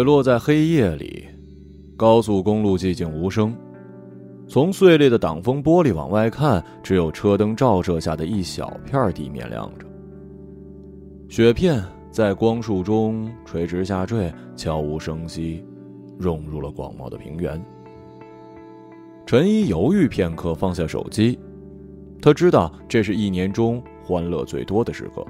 雪落在黑夜里，高速公路寂静无声。从碎裂的挡风玻璃往外看，只有车灯照射下的一小片地面亮着。雪片在光束中垂直下坠，悄无声息，融入了广袤的平原。陈一犹豫片刻，放下手机。他知道这是一年中欢乐最多的时刻。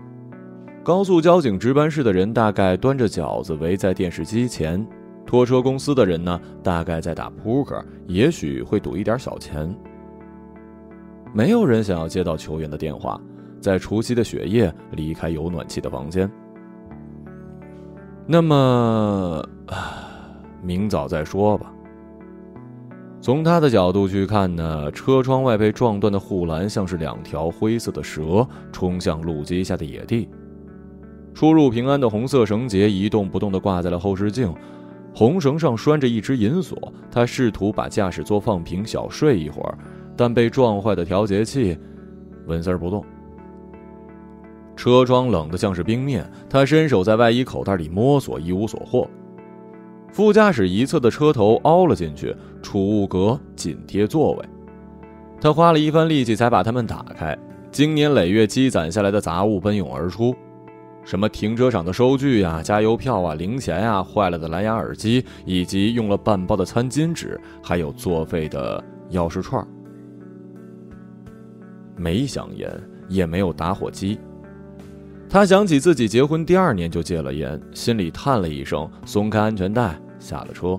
高速交警值班室的人大概端着饺子围在电视机前，拖车公司的人呢，大概在打扑克，也许会赌一点小钱。没有人想要接到球员的电话，在除夕的雪夜离开有暖气的房间。那么，明早再说吧。从他的角度去看呢，车窗外被撞断的护栏像是两条灰色的蛇，冲向路基下的野地。出入平安的红色绳结一动不动地挂在了后视镜，红绳上拴着一只银锁。他试图把驾驶座放平，小睡一会儿，但被撞坏的调节器纹丝不动。车窗冷得像是冰面，他伸手在外衣口袋里摸索，一无所获。副驾驶一侧的车头凹了进去，储物格紧贴座位。他花了一番力气才把它们打开，经年累月积攒下来的杂物奔涌而出，什么停车场的收据呀、加油票啊、零钱呀、坏了的蓝牙耳机，以及用了半包的餐巾纸，还有作废的钥匙串。没香烟，也没有打火机。他想起自己结婚第二年就戒了烟，心里叹了一声，松开安全带，下了车。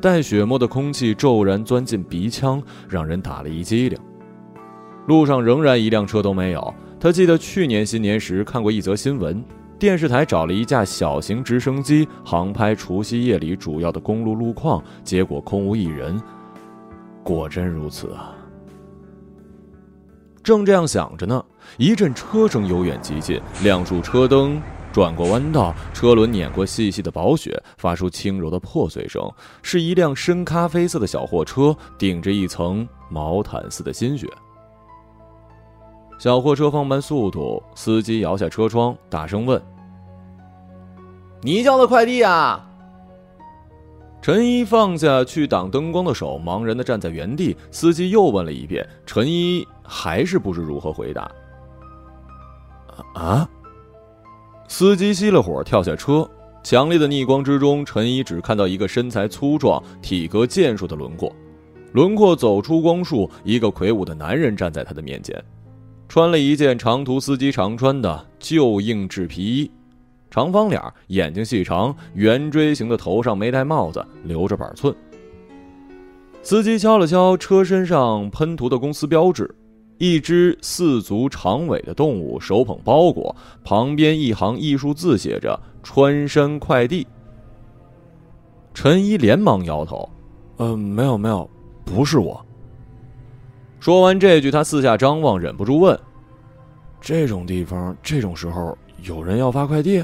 带血沫的空气骤然钻进鼻腔，让人打了一激灵。路上仍然一辆车都没有。他记得去年新年时看过一则新闻。电视台找了一架小型直升机航拍除夕夜里主要的公路路况，结果空无一人。果真如此啊！正这样想着呢，一阵车声由远及近，亮束车灯转过弯道，车轮碾过细细的薄雪，发出轻柔的破碎声。是一辆深咖啡色的小货车，顶着一层毛毯似的新雪。小货车放慢速度，司机摇下车窗，大声问：“你叫的快递啊？”陈一放下去挡灯光的手，茫然的站在原地。司机又问了一遍，陈一还是不知如何回答。啊！司机熄了火，跳下车。强烈的逆光之中，陈一只看到一个身材粗壮、体格健硕的轮廓。轮廓走出光束，一个魁梧的男人站在他的面前。穿了一件长途司机常穿的旧硬质皮衣，长方脸，眼睛细长，圆锥形的头上没戴帽子，留着板寸。司机敲了敲车身上喷涂的公司标志，一只四足长尾的动物手捧包裹，旁边一行艺术字写着“穿山快递”。陈一连忙摇头：“呃，没有，没有，不是我。”说完这句，他四下张望，忍不住问：“这种地方，这种时候有人要发快递？”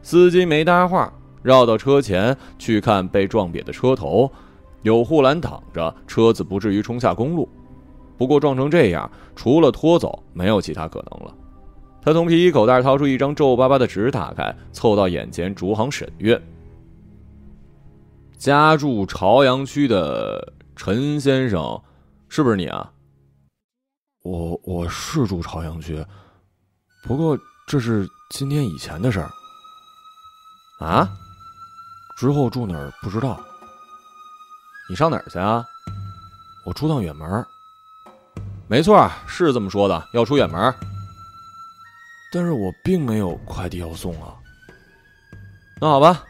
司机没搭话，绕到车前去看被撞瘪的车头，有护栏挡着，车子不至于冲下公路。不过撞成这样，除了拖走，没有其他可能了。他从皮衣口袋掏出一张皱巴巴的纸，打开，凑到眼前，逐行审阅：“家住朝阳区的。”陈先生，是不是你啊？我我是住朝阳区，不过这是今天以前的事儿。啊？之后住哪儿不知道。你上哪儿去啊？我出趟远门。没错，是这么说的，要出远门。但是我并没有快递要送啊。那好吧，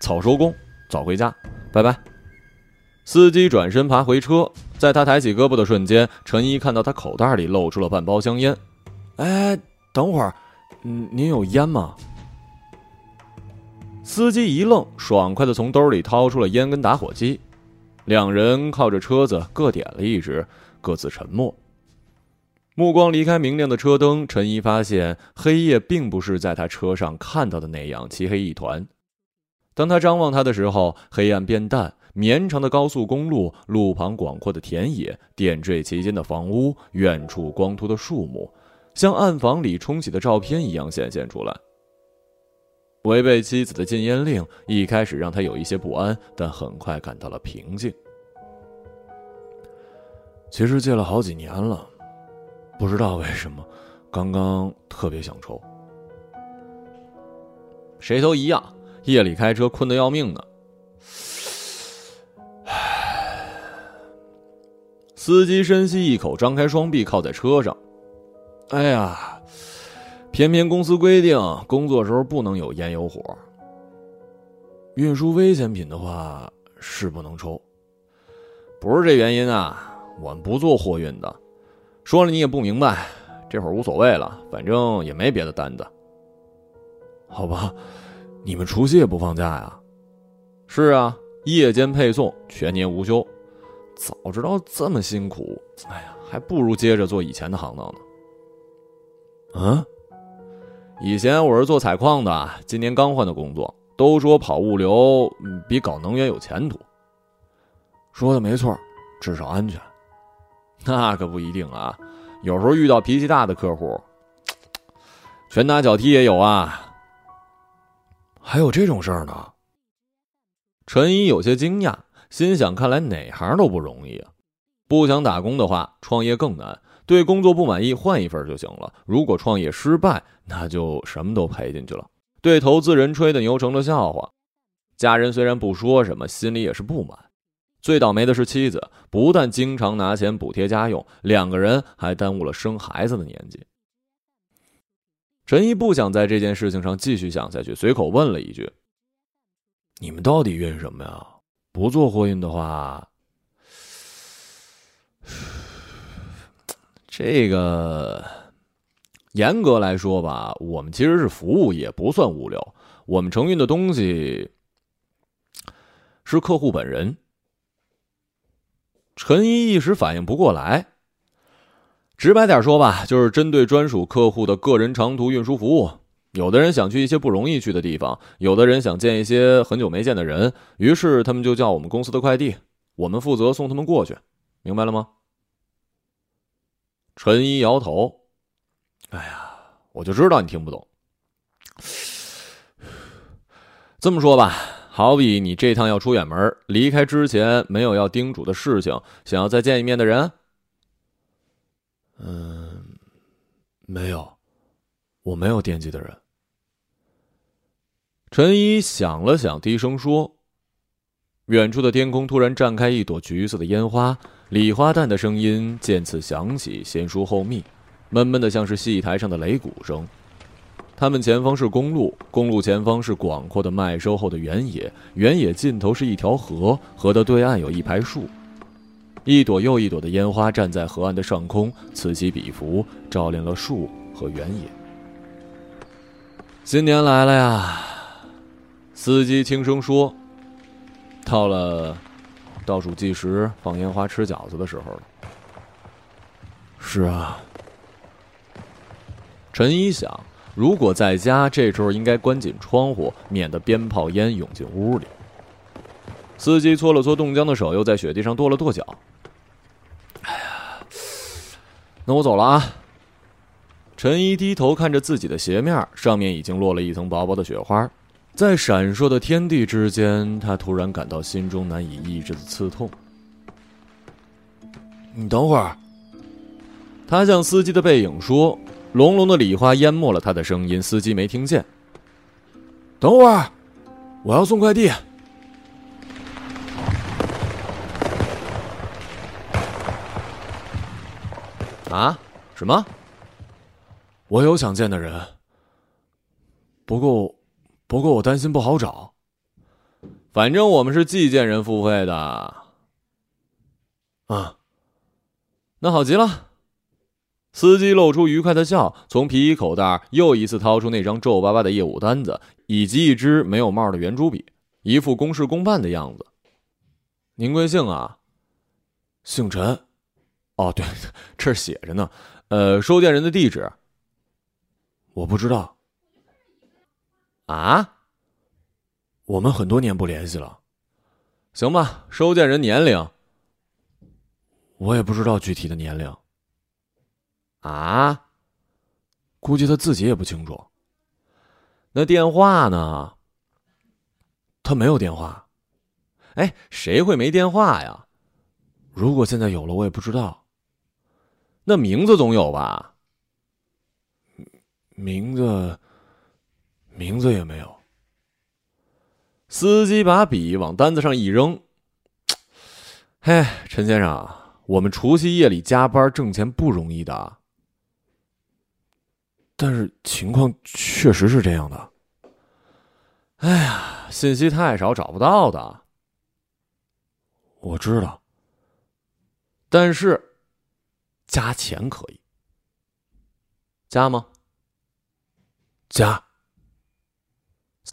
早收工，早回家，拜拜。司机转身爬回车，在他抬起胳膊的瞬间，陈一看到他口袋里露出了半包香烟。哎，等会儿，嗯，您有烟吗？司机一愣，爽快的从兜里掏出了烟跟打火机。两人靠着车子各点了一支，各自沉默。目光离开明亮的车灯，陈一发现黑夜并不是在他车上看到的那样漆黑一团。当他张望他的时候，黑暗变淡。绵长的高速公路，路旁广阔的田野，点缀其间的房屋，远处光秃的树木，像暗房里冲洗的照片一样显现出来。违背妻子的禁烟令，一开始让他有一些不安，但很快感到了平静。其实戒了好几年了，不知道为什么，刚刚特别想抽。谁都一样，夜里开车困得要命呢。司机深吸一口，张开双臂靠在车上。哎呀，偏偏公司规定，工作时候不能有烟有火。运输危险品的话是不能抽。不是这原因啊，我们不做货运的。说了你也不明白，这会儿无所谓了，反正也没别的单子。好吧，你们除夕也不放假呀？是啊，夜间配送，全年无休。早知道这么辛苦，哎呀，还不如接着做以前的行当呢。嗯，以前我是做采矿的，今年刚换的工作。都说跑物流比搞能源有前途。说的没错，至少安全。那可不一定啊，有时候遇到脾气大的客户，拳打脚踢也有啊。还有这种事儿呢？陈一有些惊讶。心想：看来哪行都不容易啊！不想打工的话，创业更难。对工作不满意，换一份就行了。如果创业失败，那就什么都赔进去了。对投资人吹的牛成了笑话。家人虽然不说什么，心里也是不满。最倒霉的是妻子，不但经常拿钱补贴家用，两个人还耽误了生孩子的年纪。陈毅不想在这件事情上继续想下去，随口问了一句：“你们到底运什么呀？”不做货运的话，这个严格来说吧，我们其实是服务也，不算物流。我们承运的东西是客户本人。陈一一时反应不过来，直白点说吧，就是针对专属客户的个人长途运输服务。有的人想去一些不容易去的地方，有的人想见一些很久没见的人，于是他们就叫我们公司的快递，我们负责送他们过去，明白了吗？陈一摇头，哎呀，我就知道你听不懂。这么说吧，好比你这趟要出远门，离开之前没有要叮嘱的事情，想要再见一面的人，嗯，没有，我没有惦记的人。陈一想了想，低声说：“远处的天空突然绽开一朵橘色的烟花，礼花弹的声音渐次响起，先疏后密，闷闷的像是戏台上的擂鼓声。他们前方是公路，公路前方是广阔的麦收后的原野，原野尽头是一条河，河的对岸有一排树，一朵又一朵的烟花站在河岸的上空，此起彼伏，照亮了树和原野。新年来了呀！”司机轻声说：“到了倒数计时、放烟花、吃饺子的时候了。”是啊，陈一想，如果在家，这时候应该关紧窗户，免得鞭炮烟涌进屋里。司机搓了搓冻僵的手，又在雪地上跺了跺脚。哎呀，那我走了啊！陈一低头看着自己的鞋面，上面已经落了一层薄薄的雪花。在闪烁的天地之间，他突然感到心中难以抑制的刺痛。你等会儿，他向司机的背影说：“隆隆的礼花淹没了他的声音，司机没听见。”等会儿，我要送快递。啊？什么？我有想见的人，不过。不过我担心不好找，反正我们是寄件人付费的。啊，那好极了。司机露出愉快的笑，从皮衣口袋又一次掏出那张皱巴巴的业务单子，以及一支没有帽的圆珠笔，一副公事公办的样子。您贵姓啊？姓陈。哦，对，这写着呢。呃，收件人的地址，我不知道。啊，我们很多年不联系了，行吧，收件人年龄，我也不知道具体的年龄。啊？估计他自己也不清楚。那电话呢？他没有电话。哎，谁会没电话呀？如果现在有了，我也不知道。那名字总有吧？名字，名字也没有。司机把笔往单子上一扔。嘿，陈先生，我们除夕夜里加班挣钱不容易的。但是情况确实是这样的。哎呀，信息太少，找不到的。我知道，但是加钱可以加吗？加。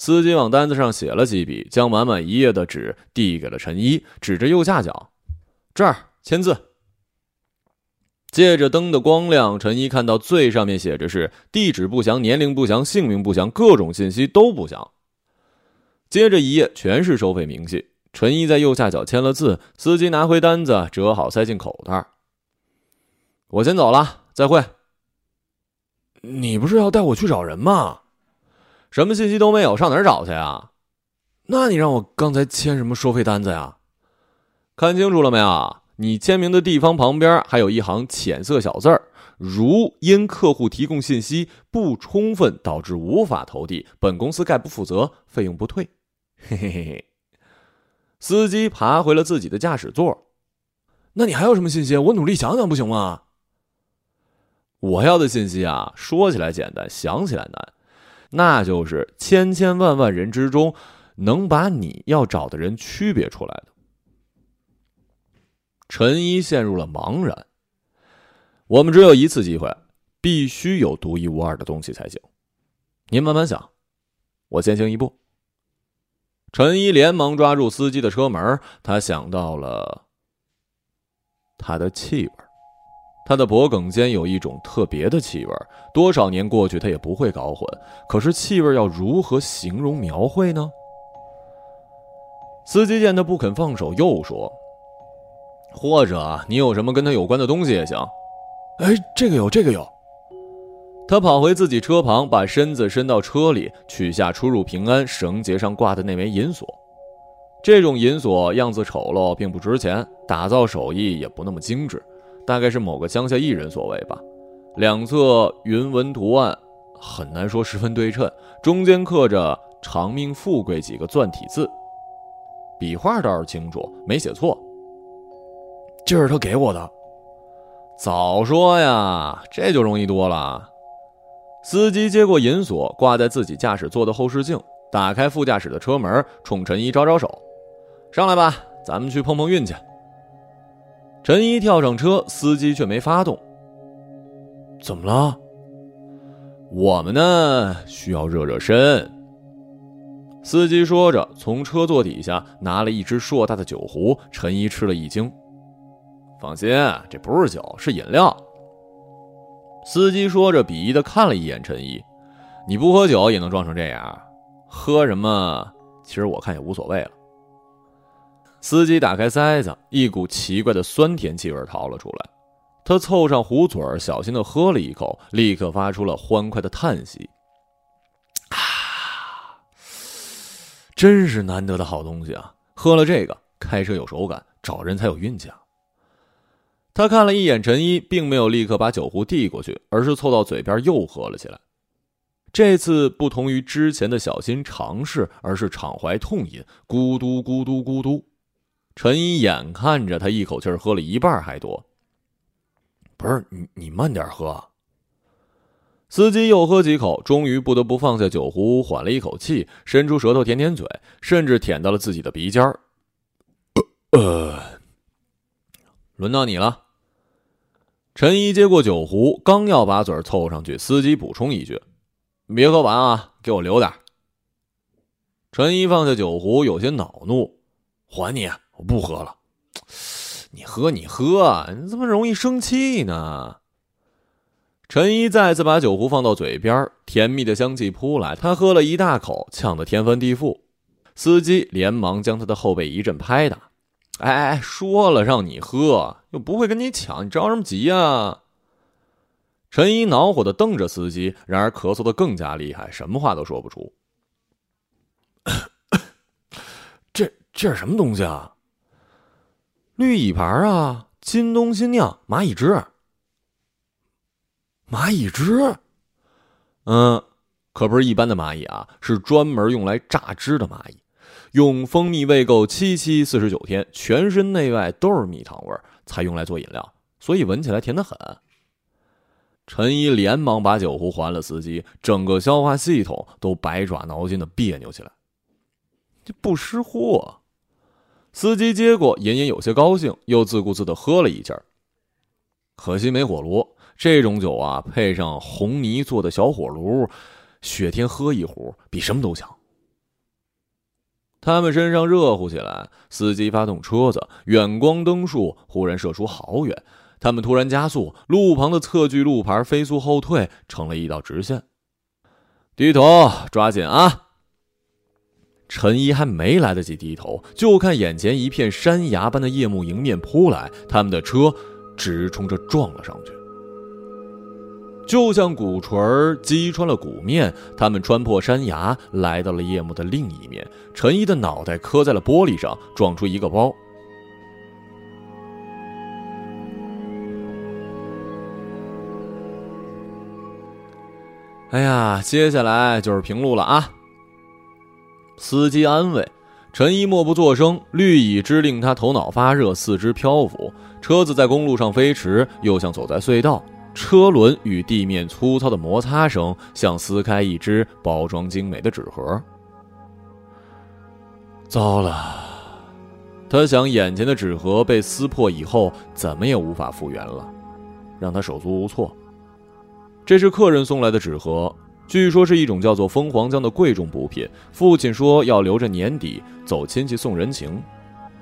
司机往单子上写了几笔，将满满一页的纸递给了陈一，指着右下角：“这儿签字。”借着灯的光亮，陈一看到最上面写着是地址不详、年龄不详、姓名不详，各种信息都不详。接着一页全是收费明细，陈一在右下角签了字。司机拿回单子，折好塞进口袋。我先走了，再会。你不是要带我去找人吗？什么信息都没有，上哪儿找去啊？那你让我刚才签什么收费单子呀？看清楚了没有？你签名的地方旁边还有一行浅色小字儿：“如因客户提供信息不充分导致无法投递，本公司概不负责，费用不退。”嘿嘿嘿嘿。司机爬回了自己的驾驶座。那你还有什么信息？我努力想想不行吗？我要的信息啊，说起来简单，想起来难。那就是千千万万人之中，能把你要找的人区别出来的。陈一陷入了茫然。我们只有一次机会，必须有独一无二的东西才行。您慢慢想，我先行一步。陈一连忙抓住司机的车门，他想到了他的气味。他的脖颈间有一种特别的气味，多少年过去他也不会搞混。可是气味要如何形容描绘呢？司机见他不肯放手，又说：“或者你有什么跟他有关的东西也行。”哎，这个有，这个有。他跑回自己车旁，把身子伸到车里，取下出入平安绳结上挂的那枚银锁。这种银锁样子丑陋，并不值钱，打造手艺也不那么精致。大概是某个乡下艺人所为吧，两侧云纹图案很难说十分对称，中间刻着“长命富贵”几个篆体字，笔画倒是清楚，没写错。这是他给我的，早说呀，这就容易多了。司机接过银锁，挂在自己驾驶座的后视镜，打开副驾驶的车门，冲陈一招招手：“上来吧，咱们去碰碰运气。”陈一跳上车，司机却没发动。怎么了？我们呢？需要热热身。司机说着，从车座底下拿了一只硕大的酒壶。陈一吃了一惊。放心，这不是酒，是饮料。司机说着，鄙夷的看了一眼陈一：“你不喝酒也能撞成这样？喝什么？其实我看也无所谓了。”司机打开塞子，一股奇怪的酸甜气味逃了出来。他凑上壶嘴儿，小心的喝了一口，立刻发出了欢快的叹息：“啊，真是难得的好东西啊！喝了这个，开车有手感，找人才有运气啊！”他看了一眼陈一，并没有立刻把酒壶递过去，而是凑到嘴边又喝了起来。这次不同于之前的小心尝试，而是敞怀痛饮，咕嘟咕嘟咕嘟。陈一眼看着他一口气喝了一半还多。不是你，你慢点喝。司机又喝几口，终于不得不放下酒壶，缓了一口气，伸出舌头舔舔嘴，甚至舔到了自己的鼻尖儿。呃，轮到你了。陈一接过酒壶，刚要把嘴凑上去，司机补充一句：“别喝完啊，给我留点。”陈一放下酒壶，有些恼怒：“还你。”我不喝了，你喝你喝，你怎么容易生气呢？陈一再次把酒壶放到嘴边，甜蜜的香气扑来，他喝了一大口，呛得天翻地覆。司机连忙将他的后背一阵拍打。哎哎，说了让你喝，又不会跟你抢，你着什么急呀？陈一恼火的瞪着司机，然而咳嗽的更加厉害，什么话都说不出。这这是什么东西啊？绿蚁牌啊，金东新酿蚂蚁汁。蚂蚁汁？嗯，可不是一般的蚂蚁啊，是专门用来榨汁的蚂蚁。用蜂蜜喂够七七四十九天，全身内外都是蜜糖味儿，才用来做饮料，所以闻起来甜得很。陈一连忙把酒壶还了司机，整个消化系统都百爪挠心的别扭起来。这不识货，司机接过，隐隐有些高兴，又自顾自的喝了一气儿。可惜没火炉，这种酒啊，配上红泥做的小火炉，雪天喝一壶比什么都强。他们身上热乎起来，司机发动车子，远光灯束忽然射出好远。他们突然加速，路旁的侧距路牌飞速后退，成了一道直线。低头，抓紧啊！陈一还没来得及低头，就看眼前一片山崖般的夜幕迎面扑来，他们的车直冲着撞了上去，就像鼓槌击穿了鼓面。他们穿破山崖，来到了夜幕的另一面。陈一的脑袋磕在了玻璃上，撞出一个包。哎呀，接下来就是平路了啊！司机安慰陈一，默不作声。绿蚁之令他头脑发热，四肢漂浮。车子在公路上飞驰，又像走在隧道。车轮与地面粗糙的摩擦声，像撕开一只包装精美的纸盒。糟了，他想，眼前的纸盒被撕破以后，怎么也无法复原了，让他手足无措。这是客人送来的纸盒，据说是一种叫做蜂皇浆的贵重补品。父亲说要留着年底走亲戚送人情。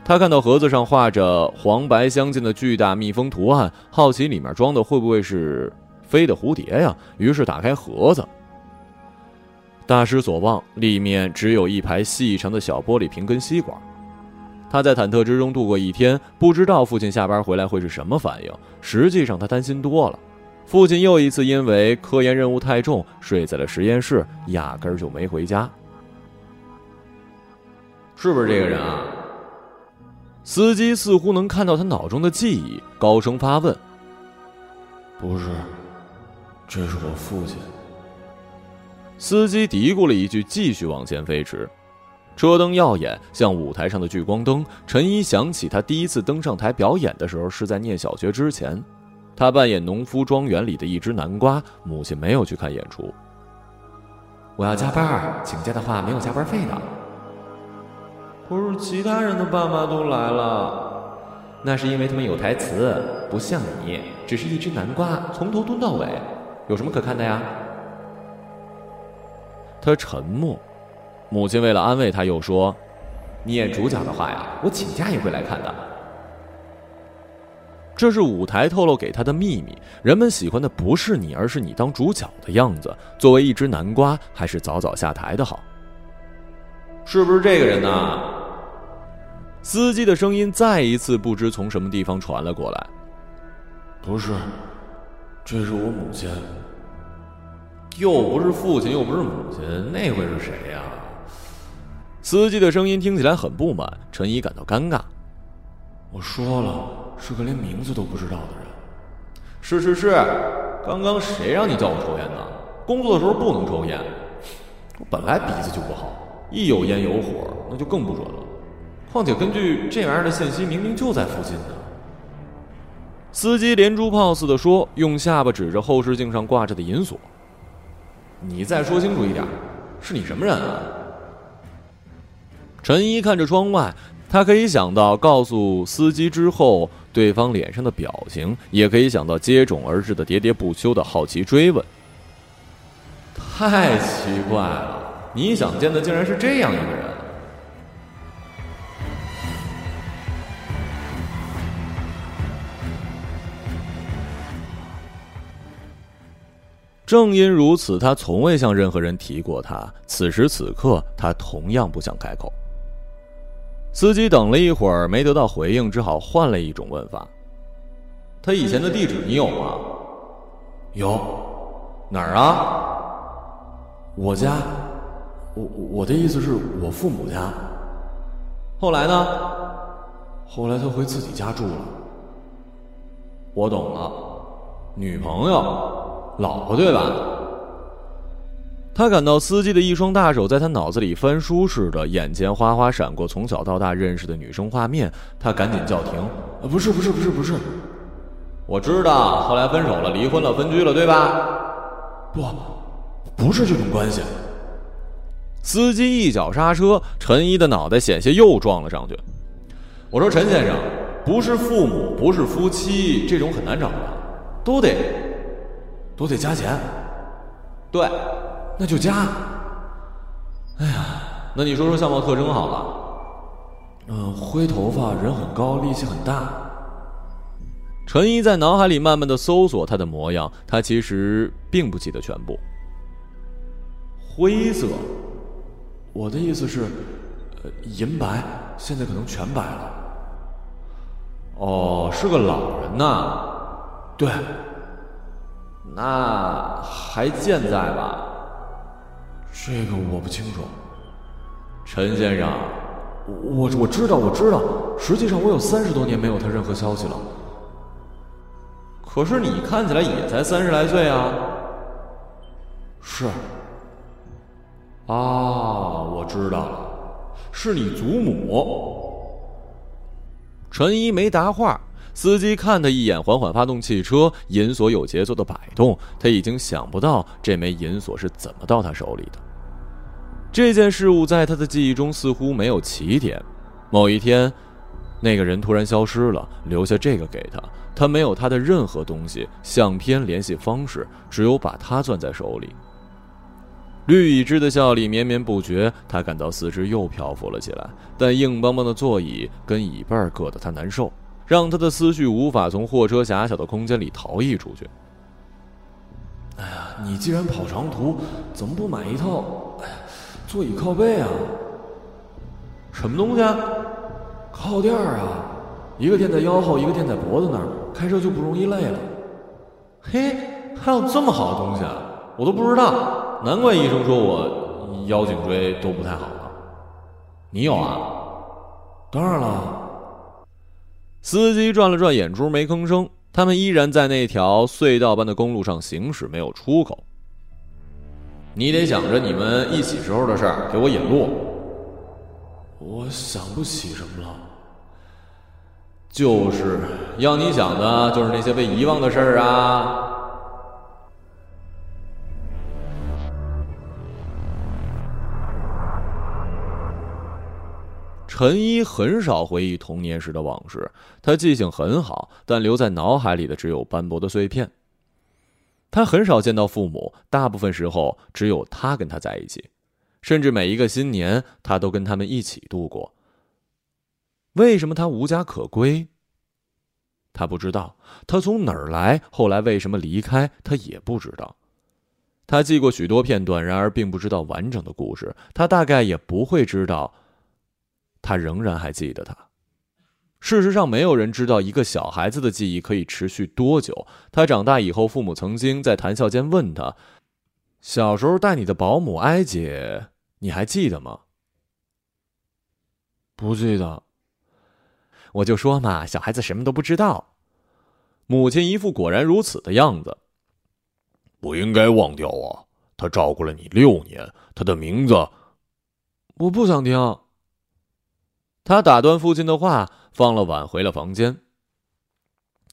他看到盒子上画着黄白相间的巨大蜜蜂图案，好奇里面装的会不会是飞的蝴蝶呀？于是打开盒子，大失所望，里面只有一排细长的小玻璃瓶跟吸管。他在忐忑之中度过一天，不知道父亲下班回来会是什么反应。实际上，他担心多了。父亲又一次因为科研任务太重，睡在了实验室，压根儿就没回家。是不是这个人啊？司机似乎能看到他脑中的记忆，高声发问：“不是，这是我父亲。”司机嘀咕了一句，继续往前飞驰。车灯耀眼，像舞台上的聚光灯。陈一想起他第一次登上台表演的时候，是在念小学之前。他扮演农夫庄园里的一只南瓜，母亲没有去看演出。我要加班，请假的话没有加班费的。不是其他人的爸妈都来了，那是因为他们有台词，不像你，只是一只南瓜，从头蹲到尾，有什么可看的呀？他沉默，母亲为了安慰他，又说：“你演主角的话呀，我请假也会来看的。”这是舞台透露给他的秘密。人们喜欢的不是你，而是你当主角的样子。作为一只南瓜，还是早早下台的好。是不是这个人呢？司机的声音再一次不知从什么地方传了过来。不是，这是我母亲。又不是父亲，又不是母亲，那会是谁呀？司机的声音听起来很不满，陈怡感到尴尬。我说了。是个连名字都不知道的人。是是是，刚刚谁让你叫我抽烟的？工作的时候不能抽烟。我本来鼻子就不好，一有烟有火，那就更不准了。况且根据这玩意儿的信息，明明就在附近呢。司机连珠炮似的说，用下巴指着后视镜上挂着的银锁。你再说清楚一点，是你什么人啊？陈一看着窗外。他可以想到告诉司机之后对方脸上的表情，也可以想到接踵而至的喋喋不休的好奇追问。太奇怪了，你想见的竟然是这样一个人。正因如此，他从未向任何人提过他。此时此刻，他同样不想开口。司机等了一会儿没得到回应，只好换了一种问法：“他以前的地址你有吗？”“有。”“哪儿啊？”“我家。我我的意思是我父母家。”“后来呢？”“后来他回自己家住了。”“我懂了，女朋友，老婆对吧？”他感到司机的一双大手在他脑子里翻书似的，眼前哗哗闪过从小到大认识的女生画面。他赶紧叫停：“不是，不是，不是，不是！我知道，后来分手了，离婚了，分居了，对吧？不，不是这种关系。”司机一脚刹车，陈一的脑袋险些又撞了上去。我说：“陈先生，不是父母，不是夫妻，这种很难找的，都得，都得加钱。”对。那就加。哎呀，那你说说相貌特征好了。嗯，灰头发，人很高，力气很大。陈一在脑海里慢慢的搜索他的模样，他其实并不记得全部。灰色，我的意思是，呃，银白，现在可能全白了。哦，是个老人呐。对。那还健在吧？这个我不清楚，陈先生，我我知道我知道，实际上我有三十多年没有他任何消息了。可是你看起来也才三十来岁啊。是。啊，我知道了，是你祖母。陈一没答话，司机看他一眼，缓缓发动汽车，银锁有节奏的摆动。他已经想不到这枚银锁是怎么到他手里的。这件事物在他的记忆中似乎没有起点。某一天，那个人突然消失了，留下这个给他。他没有他的任何东西，相片、联系方式，只有把他攥在手里。绿已知的笑里绵绵不绝，他感到四肢又漂浮了起来，但硬邦邦的座椅跟椅背硌得他难受，让他的思绪无法从货车狭小的空间里逃逸出去。哎呀，你既然跑长途，怎么不买一套？哎呀！座椅靠背啊，什么东西？啊？靠垫啊，一个垫在腰后，一个垫在脖子那儿，开车就不容易累了。嘿，还有这么好的东西啊，我都不知道。难怪医生说我腰颈椎都不太好了。你有啊？当然了。司机转了转眼珠，没吭声。他们依然在那条隧道般的公路上行驶，没有出口。你得想着你们一起时候的事儿，给我引路。我想不起什么了。就是要你想的，就是那些被遗忘的事儿啊。陈一很少回忆童年时的往事，他记性很好，但留在脑海里的只有斑驳的碎片。他很少见到父母，大部分时候只有他跟他在一起，甚至每一个新年他都跟他们一起度过。为什么他无家可归？他不知道，他从哪儿来，后来为什么离开，他也不知道。他记过许多片段，然而并不知道完整的故事。他大概也不会知道，他仍然还记得他。事实上，没有人知道一个小孩子的记忆可以持续多久。他长大以后，父母曾经在谈笑间问他：“小时候带你的保姆艾姐，你还记得吗？”“不记得。”我就说嘛，小孩子什么都不知道。母亲一副果然如此的样子。不应该忘掉啊！他照顾了你六年，他的名字……我不想听。他打断父亲的话。放了碗，回了房间。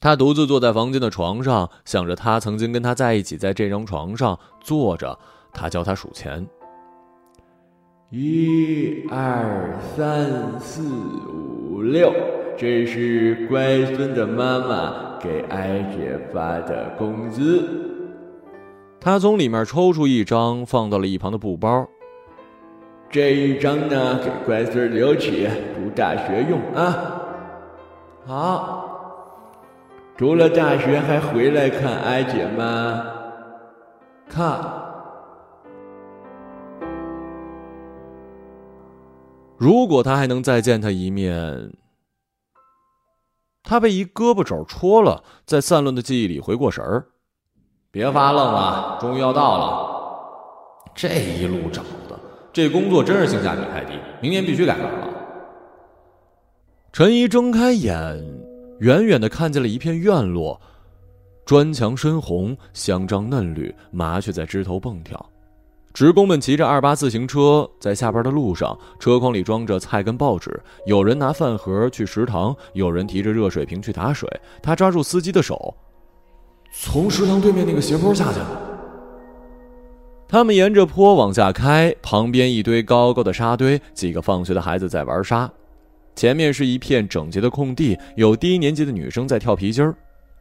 他独自坐在房间的床上，想着他曾经跟他在一起，在这张床上坐着。他教他数钱：一二三四五六，这是乖孙的妈妈给艾姐发的工资。他从里面抽出一张，放到了一旁的布包。这一张呢，给乖孙留起，读大学用啊。好，读了大学还回来看哀姐吗？看。如果他还能再见他一面，他被一胳膊肘戳了，在散乱的记忆里回过神儿。别发愣了，终于要到了。这一路找，这工作真是性价比太低，明年必须改行了。陈怡睁开眼，远远的看见了一片院落，砖墙深红，香樟嫩绿，麻雀在枝头蹦跳。职工们骑着二八自行车在下班的路上，车筐里装着菜跟报纸。有人拿饭盒去食堂，有人提着热水瓶去打水。他抓住司机的手，从食堂对面那个斜坡下去了。他们沿着坡往下开，旁边一堆高高的沙堆，几个放学的孩子在玩沙。前面是一片整洁的空地，有低年级的女生在跳皮筋儿，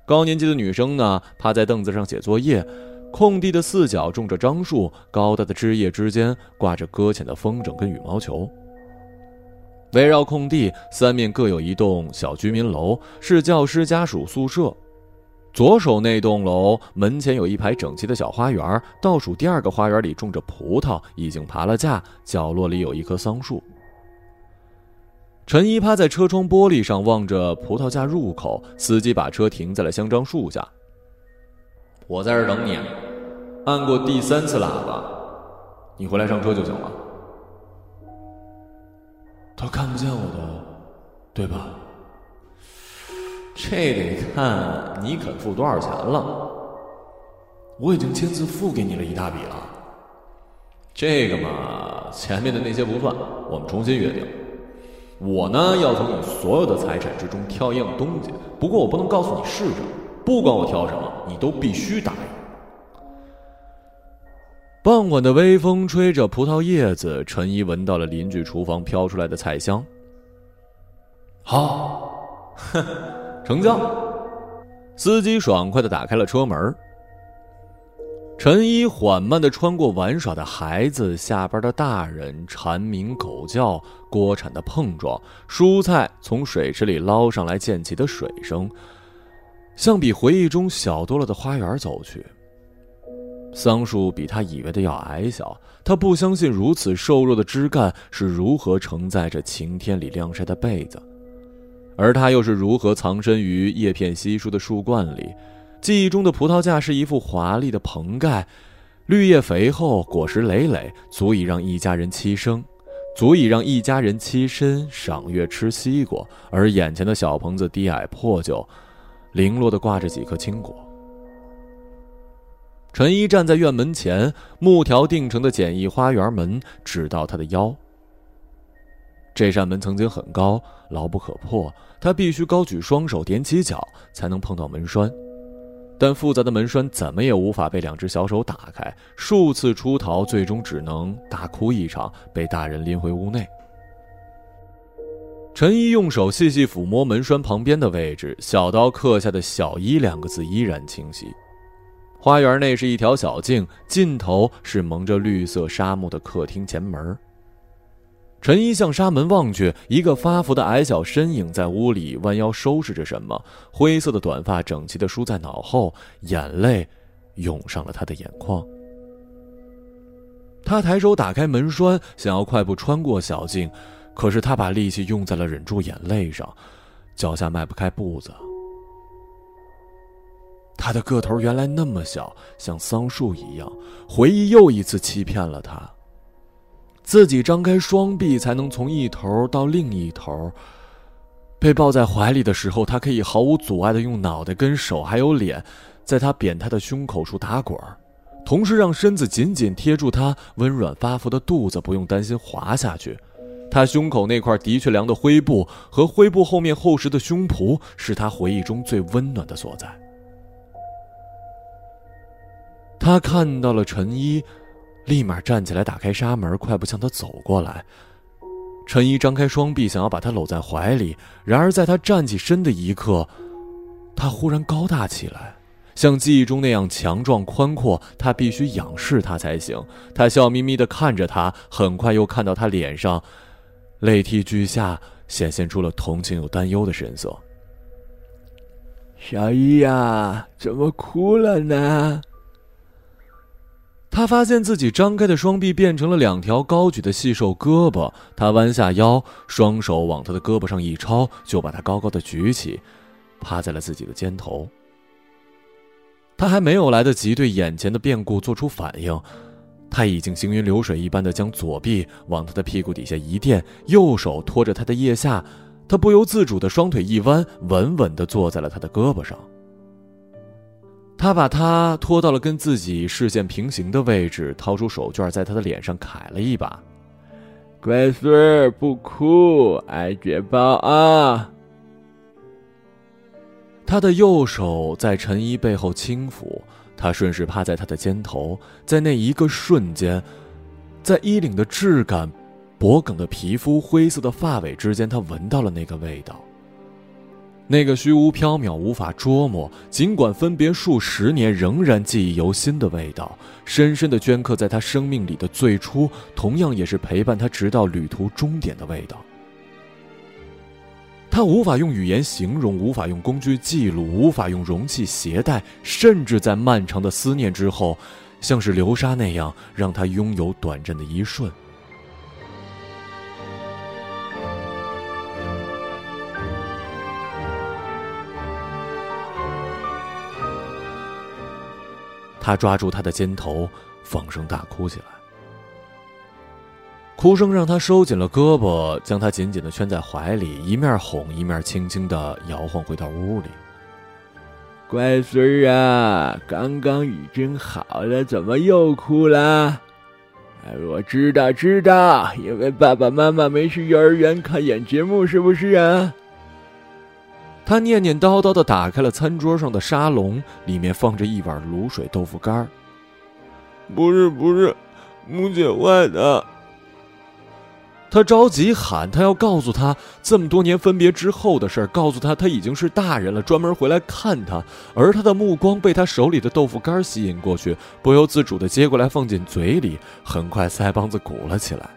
高年级的女生呢趴在凳子上写作业。空地的四角种着樟树，高大的枝叶之间挂着搁浅的风筝跟羽毛球。围绕空地三面各有一栋小居民楼，是教师家属宿舍。左手那栋楼门前有一排整齐的小花园，倒数第二个花园里种着葡萄，已经爬了架。角落里有一棵桑树。陈一趴在车窗玻璃上望着葡萄架入口，司机把车停在了香樟树下。我在这等你。按过第三次喇叭，你回来上车就行了。他看不见我的，对吧？这得看你肯付多少钱了。我已经签字付给你了一大笔了。这个嘛，前面的那些不算，我们重新约定。我呢，要从你所有的财产之中挑一样东西，不过我不能告诉你是什么。不管我挑什么，你都必须答应。傍晚的微风吹着葡萄叶子，陈怡闻到了邻居厨房飘出来的菜香。好，哼，成交。司机爽快的打开了车门。陈一缓慢的穿过玩耍的孩子、下班的大人、蝉鸣、狗叫、锅铲的碰撞、蔬菜从水池里捞上来溅起的水声，向比回忆中小多了的花园走去。桑树比他以为的要矮小，他不相信如此瘦弱的枝干是如何承载着晴天里晾晒的被子，而他又是如何藏身于叶片稀疏的树冠里。记忆中的葡萄架是一副华丽的棚盖，绿叶肥厚，果实累累，足以让一家人栖生，足以让一家人栖身赏月吃西瓜。而眼前的小棚子低矮破旧，零落的挂着几颗青果。陈一站在院门前，木条钉成的简易花园门直到他的腰。这扇门曾经很高，牢不可破，他必须高举双手，踮起脚才能碰到门栓。但复杂的门栓怎么也无法被两只小手打开，数次出逃，最终只能大哭一场，被大人拎回屋内。陈一用手细细抚摸门栓旁边的位置，小刀刻下的“小一”两个字依然清晰。花园内是一条小径，尽头是蒙着绿色纱幕的客厅前门。陈一向沙门望去，一个发福的矮小身影在屋里弯腰收拾着什么，灰色的短发整齐的梳在脑后，眼泪涌上了他的眼眶。他抬手打开门栓，想要快步穿过小径，可是他把力气用在了忍住眼泪上，脚下迈不开步子。他的个头原来那么小，像桑树一样。回忆又一次欺骗了他。自己张开双臂才能从一头到另一头。被抱在怀里的时候，他可以毫无阻碍的用脑袋、跟手还有脸，在他扁塌的胸口处打滚同时让身子紧紧贴住他温软发福的肚子，不用担心滑下去。他胸口那块的确凉的灰布和灰布后面厚实的胸脯，是他回忆中最温暖的所在。他看到了陈一，立马站起来，打开纱门，快步向他走过来。陈一张开双臂，想要把他搂在怀里。然而，在他站起身的一刻，他忽然高大起来，像记忆中那样强壮宽阔。他必须仰视他才行。他笑眯眯地看着他，很快又看到他脸上泪涕俱下，显现出了同情又担忧的神色。小一呀，怎么哭了呢？他发现自己张开的双臂变成了两条高举的细瘦胳膊，他弯下腰，双手往他的胳膊上一抄，就把他高高的举起，趴在了自己的肩头。他还没有来得及对眼前的变故做出反应，他已经行云流水一般的将左臂往他的屁股底下一垫，右手托着他的腋下，他不由自主的双腿一弯，稳稳的坐在了他的胳膊上。他把他拖到了跟自己视线平行的位置，掏出手绢在他的脸上揩了一把。乖孙儿，不哭，挨姐抱啊！他的右手在陈一背后轻抚，他顺势趴在他的肩头，在那一个瞬间，在衣领的质感、脖颈的皮肤、灰色的发尾之间，他闻到了那个味道。那个虚无缥缈、无法捉摸，尽管分别数十年，仍然记忆犹新的味道，深深的镌刻在他生命里的最初，同样也是陪伴他直到旅途终点的味道。他无法用语言形容，无法用工具记录，无法用容器携带，甚至在漫长的思念之后，像是流沙那样，让他拥有短暂的一瞬。他抓住他的肩头，放声大哭起来。哭声让他收紧了胳膊，将他紧紧的圈在怀里，一面哄，一面轻轻的摇晃回到屋里。乖孙儿啊，刚刚已经好了，怎么又哭了？哎，我知道，知道，因为爸爸妈妈没去幼儿园看演节目，是不是啊？他念念叨叨的打开了餐桌上的沙龙，里面放着一碗卤水豆腐干不是不是，母姐坏的。他着急喊，他要告诉他这么多年分别之后的事儿，告诉他他已经是大人了，专门回来看他。而他的目光被他手里的豆腐干吸引过去，不由自主的接过来放进嘴里，很快腮帮子鼓了起来。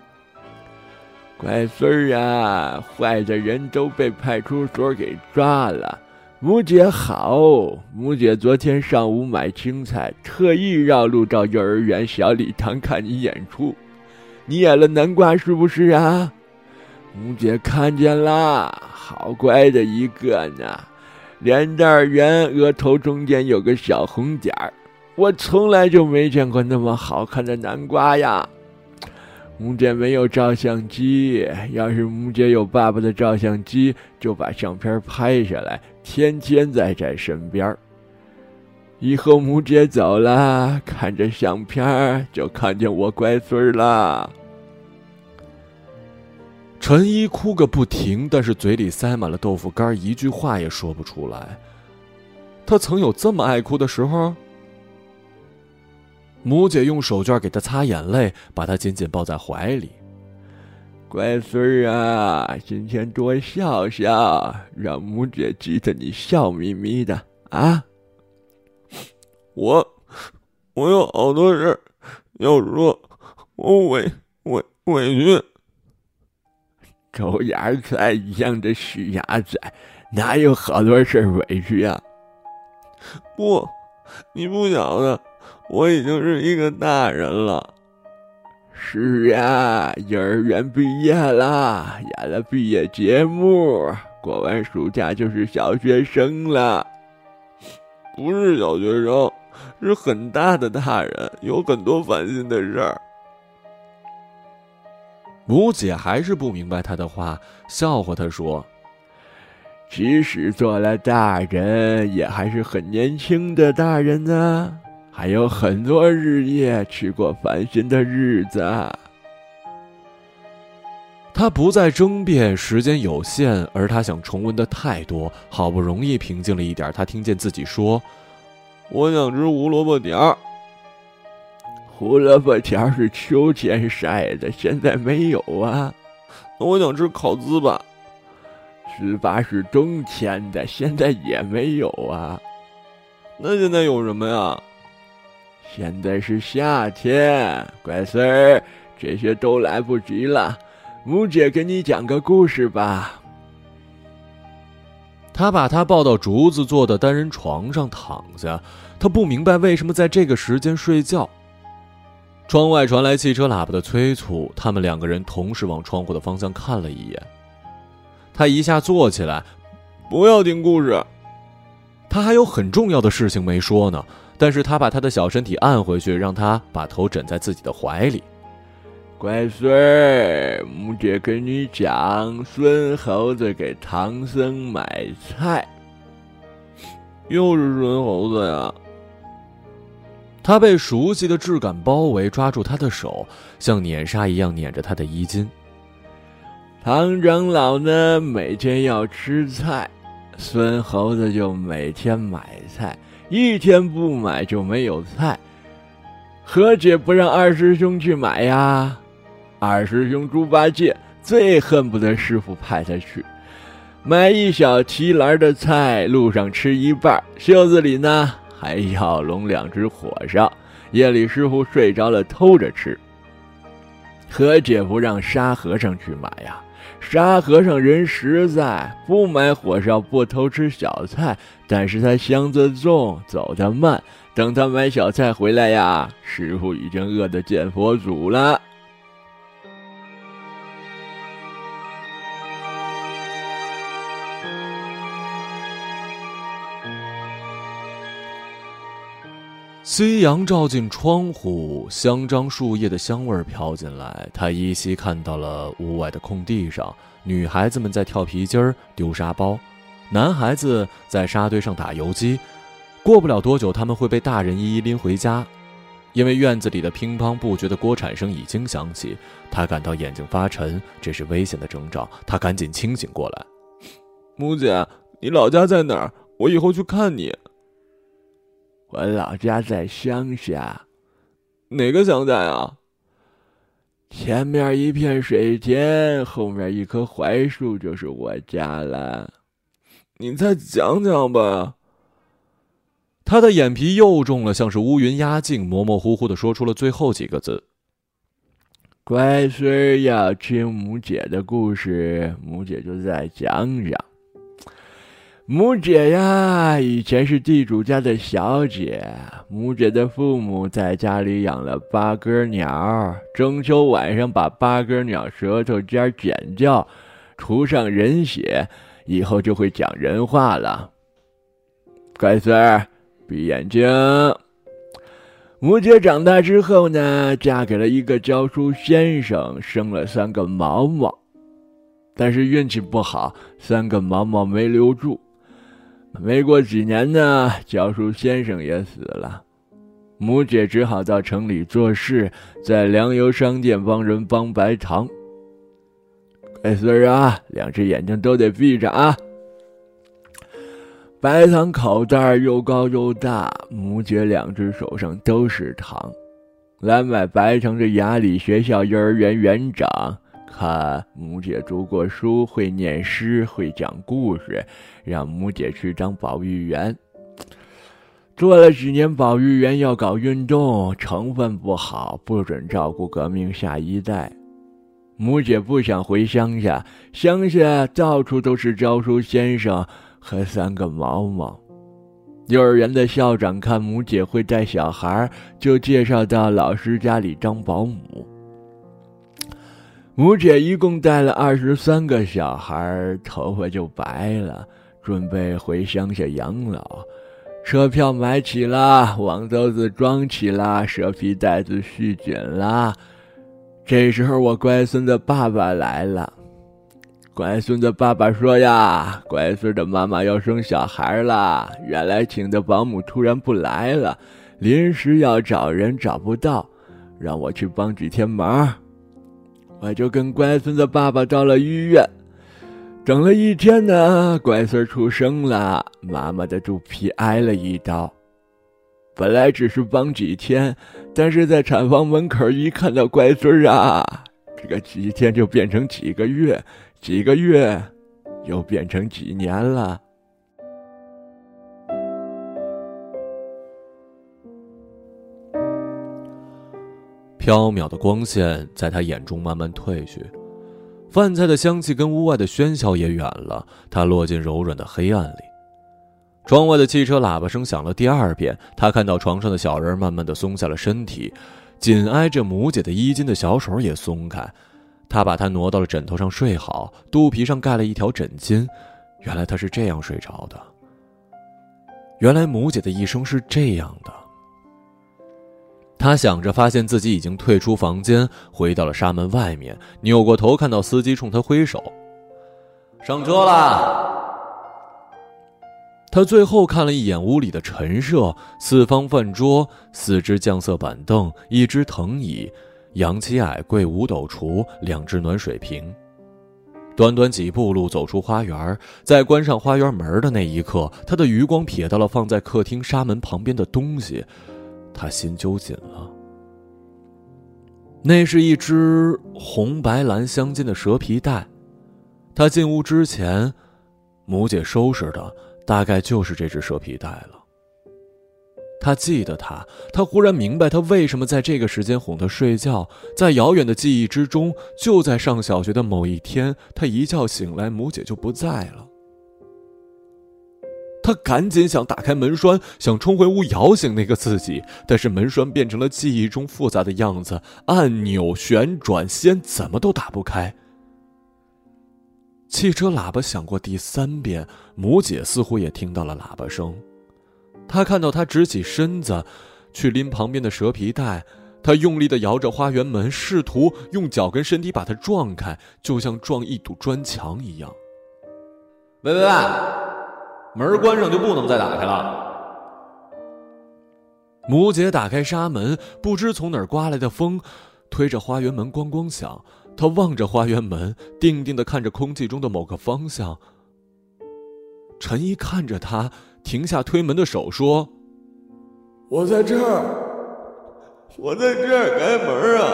乖孙儿啊，坏的人都被派出所给抓了。母姐好，母姐昨天上午买青菜，特意绕路到幼儿园小礼堂看你演出。你演了南瓜是不是啊？母姐看见啦，好乖的一个呢，脸蛋圆，额头中间有个小红点儿。我从来就没见过那么好看的南瓜呀。母姐没有照相机，要是母姐有爸爸的照相机，就把相片拍下来，天天在在身边。以后母姐走了，看着相片就看见我乖孙儿了。陈一哭个不停，但是嘴里塞满了豆腐干，一句话也说不出来。他曾有这么爱哭的时候？母姐用手绢给他擦眼泪，把他紧紧抱在怀里。乖孙儿啊，今天多笑笑，让母姐记得你笑眯眯的啊。我，我有好多事要说，我委委委屈。狗牙菜一样的死牙仔，哪有好多事委屈呀？不，你不晓得。我已经是一个大人了，是呀，幼儿园毕业了，演了毕业节目，过完暑假就是小学生了。不是小学生，是很大的大人，有很多烦心的事儿。母姐还是不明白他的话，笑话他说：“即使做了大人，也还是很年轻的大人呢。”还有很多日夜去过烦心的日子。他不再争辩，时间有限，而他想重温的太多。好不容易平静了一点，他听见自己说：“我想吃胡萝卜条。”胡萝卜条是秋天晒的，现在没有啊。那我想吃烤糍粑，糍粑是冬天的，现在也没有啊。那现在有什么呀？现在是夏天，乖孙儿，这些都来不及了。母姐给你讲个故事吧。他把他抱到竹子做的单人床上躺下，他不明白为什么在这个时间睡觉。窗外传来汽车喇叭的催促，他们两个人同时往窗户的方向看了一眼。他一下坐起来，不要听故事。他还有很重要的事情没说呢。但是他把他的小身体按回去，让他把头枕在自己的怀里。乖孙儿，母姐跟你讲，孙猴子给唐僧买菜。又是孙猴子呀！他被熟悉的质感包围，抓住他的手，像碾沙一样碾着他的衣襟。唐长老呢，每天要吃菜，孙猴子就每天买菜，一天不买就没有菜。何解不让二师兄去买呀？二师兄猪八戒最恨不得师傅派他去。买一小提篮的菜，路上吃一半，袖子里呢还要拢两只火烧。夜里师傅睡着了，偷着吃。何解不让沙和尚去买呀？沙和尚人实在，不买火烧，不偷吃小菜。但是他箱子重，走得慢。等他买小菜回来呀，师傅已经饿得见佛祖了。夕阳照进窗户，香樟树叶的香味飘进来。他依稀看到了屋外的空地上，女孩子们在跳皮筋儿、丢沙包，男孩子在沙堆上打游击。过不了多久，他们会被大人一一拎回家，因为院子里的乒乓不绝的锅铲声已经响起。他感到眼睛发沉，这是危险的征兆。他赶紧清醒过来。母姐，你老家在哪儿？我以后去看你。我老家在乡下，哪个乡下呀？前面一片水田，后面一棵槐树，就是我家了。你再讲讲吧。他的眼皮又重了，像是乌云压境，模模糊糊的说出了最后几个字：“乖孙要听母姐的故事，母姐就再讲讲。”母姐呀，以前是地主家的小姐。母姐的父母在家里养了八哥鸟，中秋晚上把八哥鸟舌头尖剪掉，涂上人血，以后就会讲人话了。乖孙儿，闭眼睛。母姐长大之后呢，嫁给了一个教书先生，生了三个毛毛，但是运气不好，三个毛毛没留住。没过几年呢，教书先生也死了，母姐只好到城里做事，在粮油商店帮人帮白糖。乖孙儿啊，两只眼睛都得闭着啊！白糖口袋又高又大，母姐两只手上都是糖。来买白糖的雅礼学校幼儿园园长。看母姐读过书，会念诗，会讲故事，让母姐去当保育员。做了几年保育员，要搞运动，成分不好，不准照顾革命下一代。母姐不想回乡下，乡下到处都是教书先生和三个毛毛。幼儿园的校长看母姐会带小孩，就介绍到老师家里当保姆。母姐一共带了二十三个小孩，头发就白了，准备回乡下养老。车票买起了，网兜子装起了，蛇皮袋子续紧了。这时候，我乖孙的爸爸来了。乖孙的爸爸说：“呀，乖孙的妈妈要生小孩了，原来请的保姆突然不来了，临时要找人找不到，让我去帮几天忙。”我就跟乖孙的爸爸到了医院，等了一天呢，乖孙出生了，妈妈的肚皮挨了一刀。本来只是帮几天，但是在产房门口一看到乖孙啊，这个几天就变成几个月，几个月又变成几年了。飘渺的光线在他眼中慢慢褪去，饭菜的香气跟屋外的喧嚣也远了。他落进柔软的黑暗里。窗外的汽车喇叭声响了第二遍。他看到床上的小人慢慢的松下了身体，紧挨着母姐的衣襟的小手也松开，他把她挪到了枕头上睡好，肚皮上盖了一条枕巾。原来他是这样睡着的。原来母姐的一生是这样的。他想着，发现自己已经退出房间，回到了沙门外面，扭过头看到司机冲他挥手：“上车啦！”他最后看了一眼屋里的陈设：四方饭桌、四只酱色板凳、一只藤椅、杨七矮柜、五斗橱、两只暖水瓶。短短几步路走出花园，在关上花园门的那一刻，他的余光瞥到了放在客厅纱门旁边的东西，他心揪紧了。那是一只红白蓝相间的蛇皮袋，他进屋之前，母姐收拾的大概就是这只蛇皮袋了。他记得他，他忽然明白他为什么在这个时间哄他睡觉。在遥远的记忆之中，就在上小学的某一天，他一觉醒来，母姐就不在了。他赶紧想打开门栓，想冲回屋摇醒那个自己，但是门栓变成了记忆中复杂的样子，按钮、旋转先，怎么都打不开。汽车喇叭响过第三遍，母姐似乎也听到了喇叭声。她看到他直起身子，去拎旁边的蛇皮袋，他用力地摇着花园门，试图用脚跟身体把它撞开，就像撞一堵砖墙一样。喂喂喂，门关上就不能再打开了。母姐打开纱门，不知从哪儿刮来的风，推着花园门咣咣响。她望着花园门，定定的看着空气中的某个方向。陈一看着他。停下推门的手，说：“我在这儿，我在这儿，开门啊！”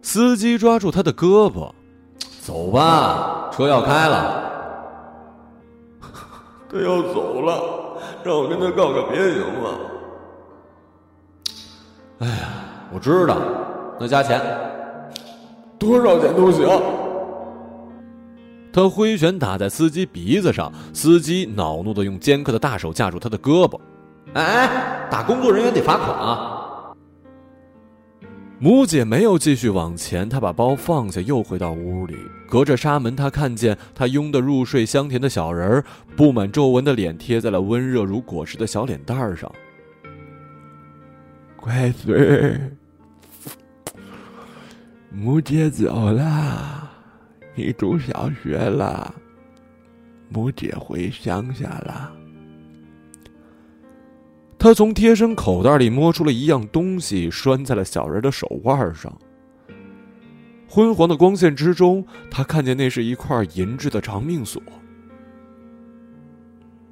司机抓住他的胳膊：“走吧，车要开了。”他要走了，让我跟他告个别行吗？哎呀，我知道，那加钱，多少钱都行。他挥拳打在司机鼻子上，司机恼怒的用尖刻的大手架住他的胳膊。哎哎，打工作人员得罚款啊！母姐没有继续往前，她把包放下，又回到屋里。隔着纱门，她看见他拥得入睡香甜的小人儿，布满皱纹的脸贴在了温热如果实的小脸蛋上。乖孙儿，母姐走了。你读小学了，母姐回乡下了。他从贴身口袋里摸出了一样东西，拴在了小人的手腕上。昏黄的光线之中，他看见那是一块银质的长命锁。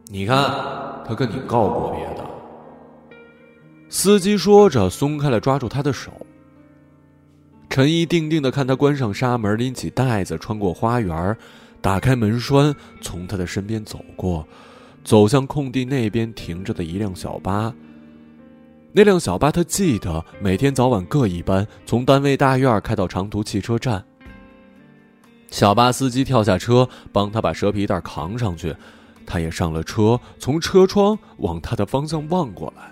你看，他跟你告过别的。司机说着，松开了抓住他的手。陈一定定的看他关上纱门，拎起袋子，穿过花园，打开门栓，从他的身边走过，走向空地那边停着的一辆小巴。那辆小巴他记得，每天早晚各一班，从单位大院开到长途汽车站。小巴司机跳下车，帮他把蛇皮袋扛上去，他也上了车，从车窗往他的方向望过来。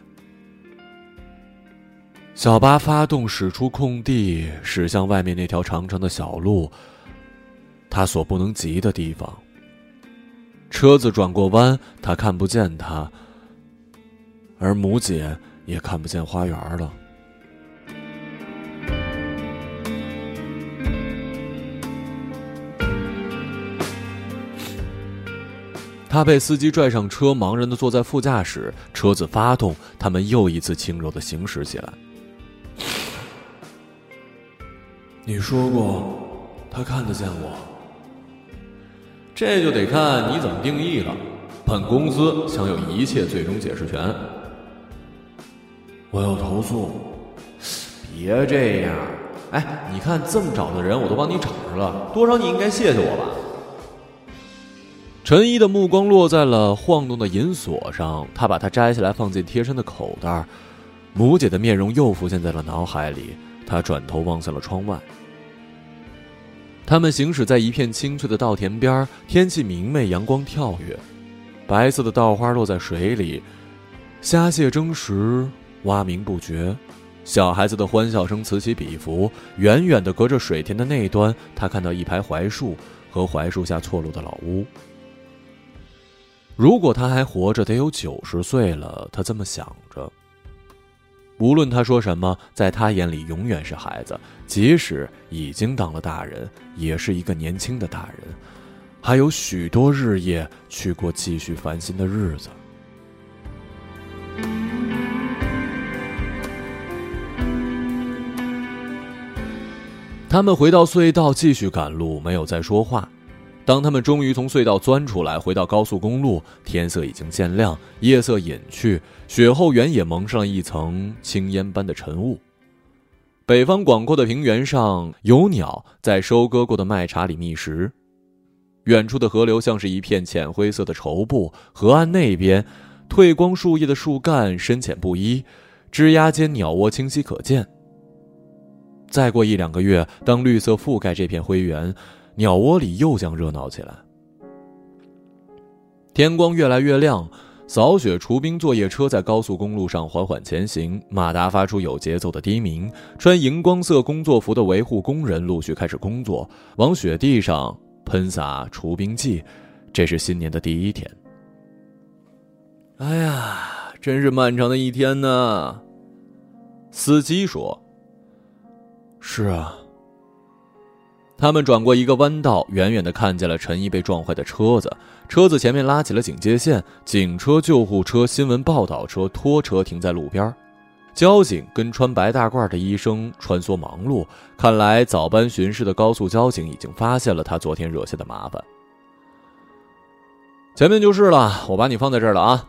小巴发动，驶出空地，驶向外面那条长长的小路。他所不能及的地方。车子转过弯，他看不见他，而母姐也看不见花园了。他被司机拽上车，茫然的坐在副驾驶。车子发动，他们又一次轻柔的行驶起来。你说过，他看得见我。这就得看你怎么定义了。本公司享有一切最终解释权。我要投诉。别这样。哎，你看这么找的人，我都帮你找着了，多少你应该谢谢我吧。陈一的目光落在了晃动的银锁上，他把它摘下来放进贴身的口袋。母姐的面容又浮现在了脑海里，他转头望向了窗外。他们行驶在一片青翠的稻田边天气明媚，阳光跳跃，白色的稻花落在水里，虾蟹争食，蛙鸣不绝。小孩子的欢笑声此起彼伏。远远的，隔着水田的那端，他看到一排槐树和槐树下错落的老屋。如果他还活着，得有九十岁了。他这么想着。无论他说什么，在他眼里永远是孩子。即使已经当了大人，也是一个年轻的大人，还有许多日夜去过继续烦心的日子。他们回到隧道，继续赶路，没有再说话。当他们终于从隧道钻出来，回到高速公路，天色已经渐亮，夜色隐去，雪后原也蒙上了一层青烟般的晨雾。北方广阔的平原上，有鸟在收割过的麦茬里觅食。远处的河流像是一片浅灰色的绸布，河岸那边，褪光树叶的树干深浅不一，枝桠间鸟窝清晰可见。再过一两个月，当绿色覆盖这片灰原。鸟窝里又将热闹起来。天光越来越亮，扫雪除冰作业车在高速公路上缓缓前行，马达发出有节奏的低鸣。穿荧光色工作服的维护工人陆续开始工作，往雪地上喷洒除冰剂。这是新年的第一天。哎呀，真是漫长的一天呢。司机说：“是啊。”他们转过一个弯道，远远的看见了陈毅被撞坏的车子。车子前面拉起了警戒线，警车、救护车、新闻报道车、拖车停在路边。交警跟穿白大褂的医生穿梭忙碌。看来早班巡视的高速交警已经发现了他昨天惹下的麻烦。前面就是了，我把你放在这儿了啊。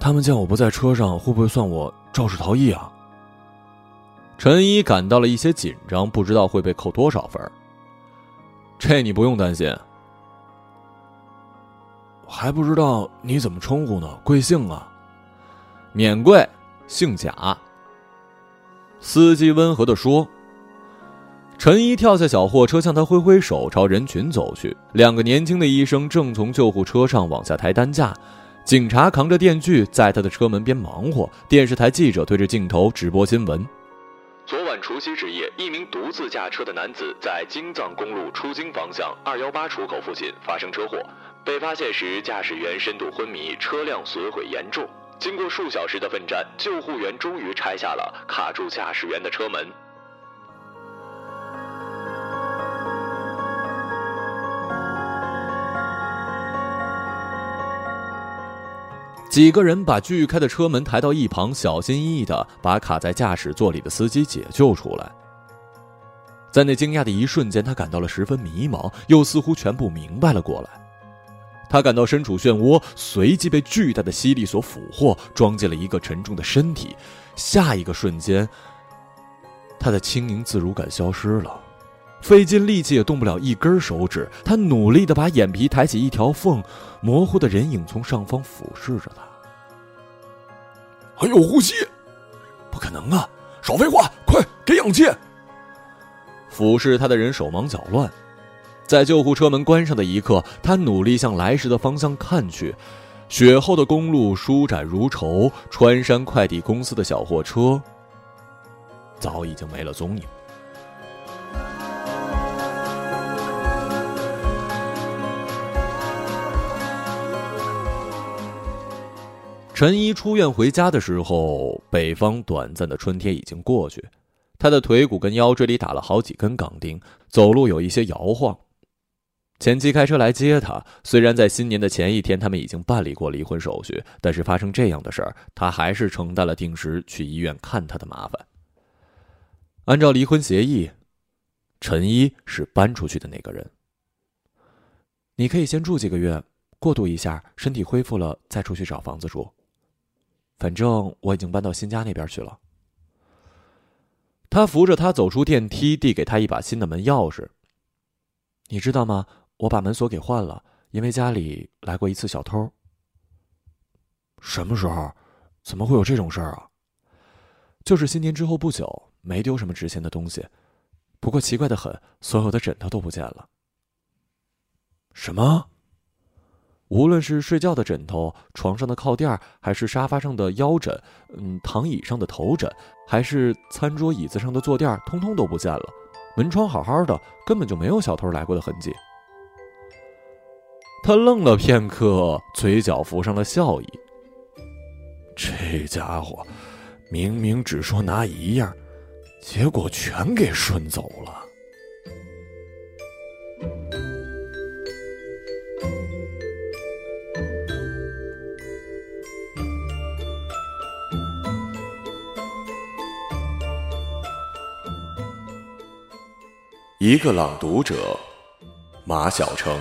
他们见我不在车上，会不会算我肇事逃逸啊？陈一感到了一些紧张，不知道会被扣多少分。这你不用担心。我还不知道你怎么称呼呢？贵姓啊？免贵，姓贾。司机温和的说。陈一跳下小货车，向他挥挥手，朝人群走去。两个年轻的医生正从救护车上往下抬担架，警察扛着电锯在他的车门边忙活。电视台记者对着镜头直播新闻。昨晚除夕之夜，一名独自驾车的男子在京藏公路出京方向二幺八出口附近发生车祸，被发现时驾驶员深度昏迷，车辆损毁严重。经过数小时的奋战，救护员终于拆下了卡住驾驶员的车门。几个人把锯开的车门抬到一旁，小心翼翼的把卡在驾驶座里的司机解救出来。在那惊讶的一瞬间，他感到了十分迷茫，又似乎全部明白了过来。他感到身处漩涡，随即被巨大的吸力所俘获，装进了一个沉重的身体。下一个瞬间，他的轻盈自如感消失了，费尽力气也动不了一根手指。他努力的把眼皮抬起一条缝。模糊的人影从上方俯视着他，还有呼吸，不可能啊！少废话，快给氧气！俯视他的人手忙脚乱，在救护车门关上的一刻，他努力向来时的方向看去，雪后的公路舒展如绸，穿山快递公司的小货车早已经没了踪影。陈一出院回家的时候，北方短暂的春天已经过去，他的腿骨跟腰椎里打了好几根钢钉，走路有一些摇晃。前妻开车来接他，虽然在新年的前一天他们已经办理过离婚手续，但是发生这样的事儿，他还是承担了定时去医院看他的麻烦。按照离婚协议，陈一是搬出去的那个人。你可以先住几个月，过渡一下，身体恢复了再出去找房子住。反正我已经搬到新家那边去了。他扶着他走出电梯，递给他一把新的门钥匙。你知道吗？我把门锁给换了，因为家里来过一次小偷。什么时候？怎么会有这种事儿啊？就是新年之后不久，没丢什么值钱的东西，不过奇怪的很，所有的枕头都不见了。什么？无论是睡觉的枕头、床上的靠垫，还是沙发上的腰枕，嗯，躺椅上的头枕，还是餐桌椅子上的坐垫，通通都不见了。门窗好好的，根本就没有小偷来过的痕迹。他愣了片刻，嘴角浮上了笑意。这家伙，明明只说拿一样，结果全给顺走了。一个朗读者，马晓成。